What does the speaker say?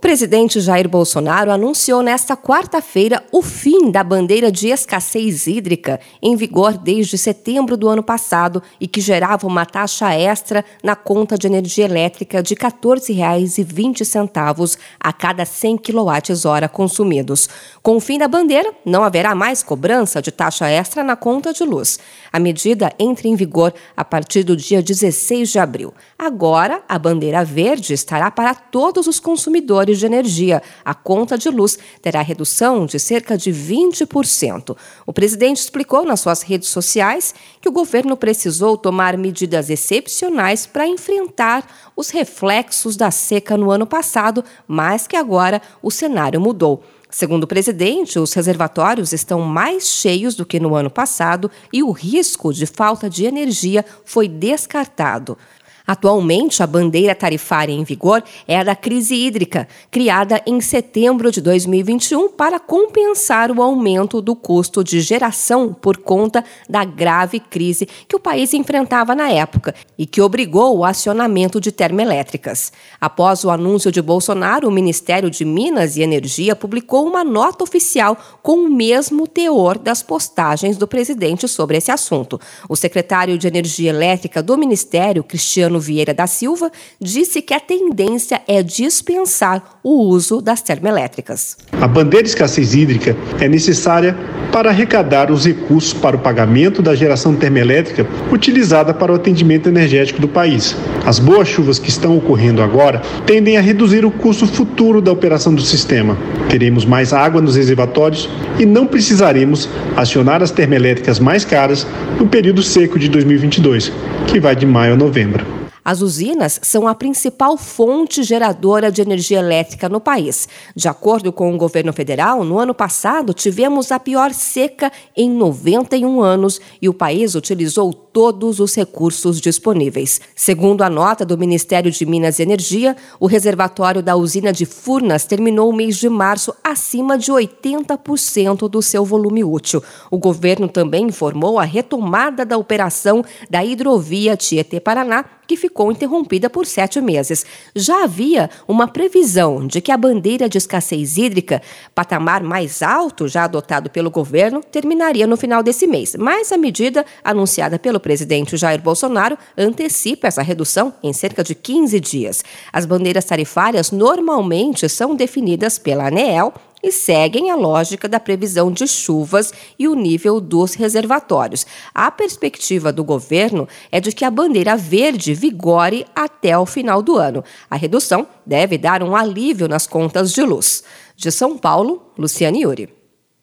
O presidente Jair Bolsonaro anunciou nesta quarta-feira o fim da bandeira de escassez hídrica, em vigor desde setembro do ano passado e que gerava uma taxa extra na conta de energia elétrica de R$ 14,20 a cada 100 kWh consumidos. Com o fim da bandeira, não haverá mais cobrança de taxa extra na conta de luz. A medida entra em vigor a partir do dia 16 de abril. Agora, a bandeira verde estará para todos os consumidores de energia. A conta de luz terá redução de cerca de 20%. O presidente explicou nas suas redes sociais que o governo precisou tomar medidas excepcionais para enfrentar os reflexos da seca no ano passado, mas que agora o cenário mudou. Segundo o presidente, os reservatórios estão mais cheios do que no ano passado e o risco de falta de energia foi descartado. Atualmente, a bandeira tarifária em vigor é a da crise hídrica, criada em setembro de 2021 para compensar o aumento do custo de geração por conta da grave crise que o país enfrentava na época e que obrigou o acionamento de termoelétricas. Após o anúncio de Bolsonaro, o Ministério de Minas e Energia publicou uma nota oficial com o mesmo teor das postagens do presidente sobre esse assunto. O secretário de Energia Elétrica do Ministério, Cristiano Vieira da Silva, disse que a tendência é dispensar o uso das termoelétricas. A bandeira de escassez hídrica é necessária para arrecadar os recursos para o pagamento da geração termoelétrica utilizada para o atendimento energético do país. As boas chuvas que estão ocorrendo agora tendem a reduzir o custo futuro da operação do sistema. Teremos mais água nos reservatórios e não precisaremos acionar as termoelétricas mais caras no período seco de 2022, que vai de maio a novembro. As usinas são a principal fonte geradora de energia elétrica no país. De acordo com o governo federal, no ano passado tivemos a pior seca em 91 anos e o país utilizou todos os recursos disponíveis. Segundo a nota do Ministério de Minas e Energia, o reservatório da usina de Furnas terminou o mês de março acima de 80% do seu volume útil. O governo também informou a retomada da operação da hidrovia Tietê-Paraná que ficou interrompida por sete meses. Já havia uma previsão de que a bandeira de escassez hídrica, patamar mais alto já adotado pelo governo, terminaria no final desse mês. Mas a medida anunciada pelo presidente Jair Bolsonaro antecipa essa redução em cerca de 15 dias. As bandeiras tarifárias normalmente são definidas pela ANEEL e seguem a lógica da previsão de chuvas e o nível dos reservatórios. A perspectiva do governo é de que a bandeira verde vigore até o final do ano. A redução deve dar um alívio nas contas de luz. De São Paulo, Luciane Yuri.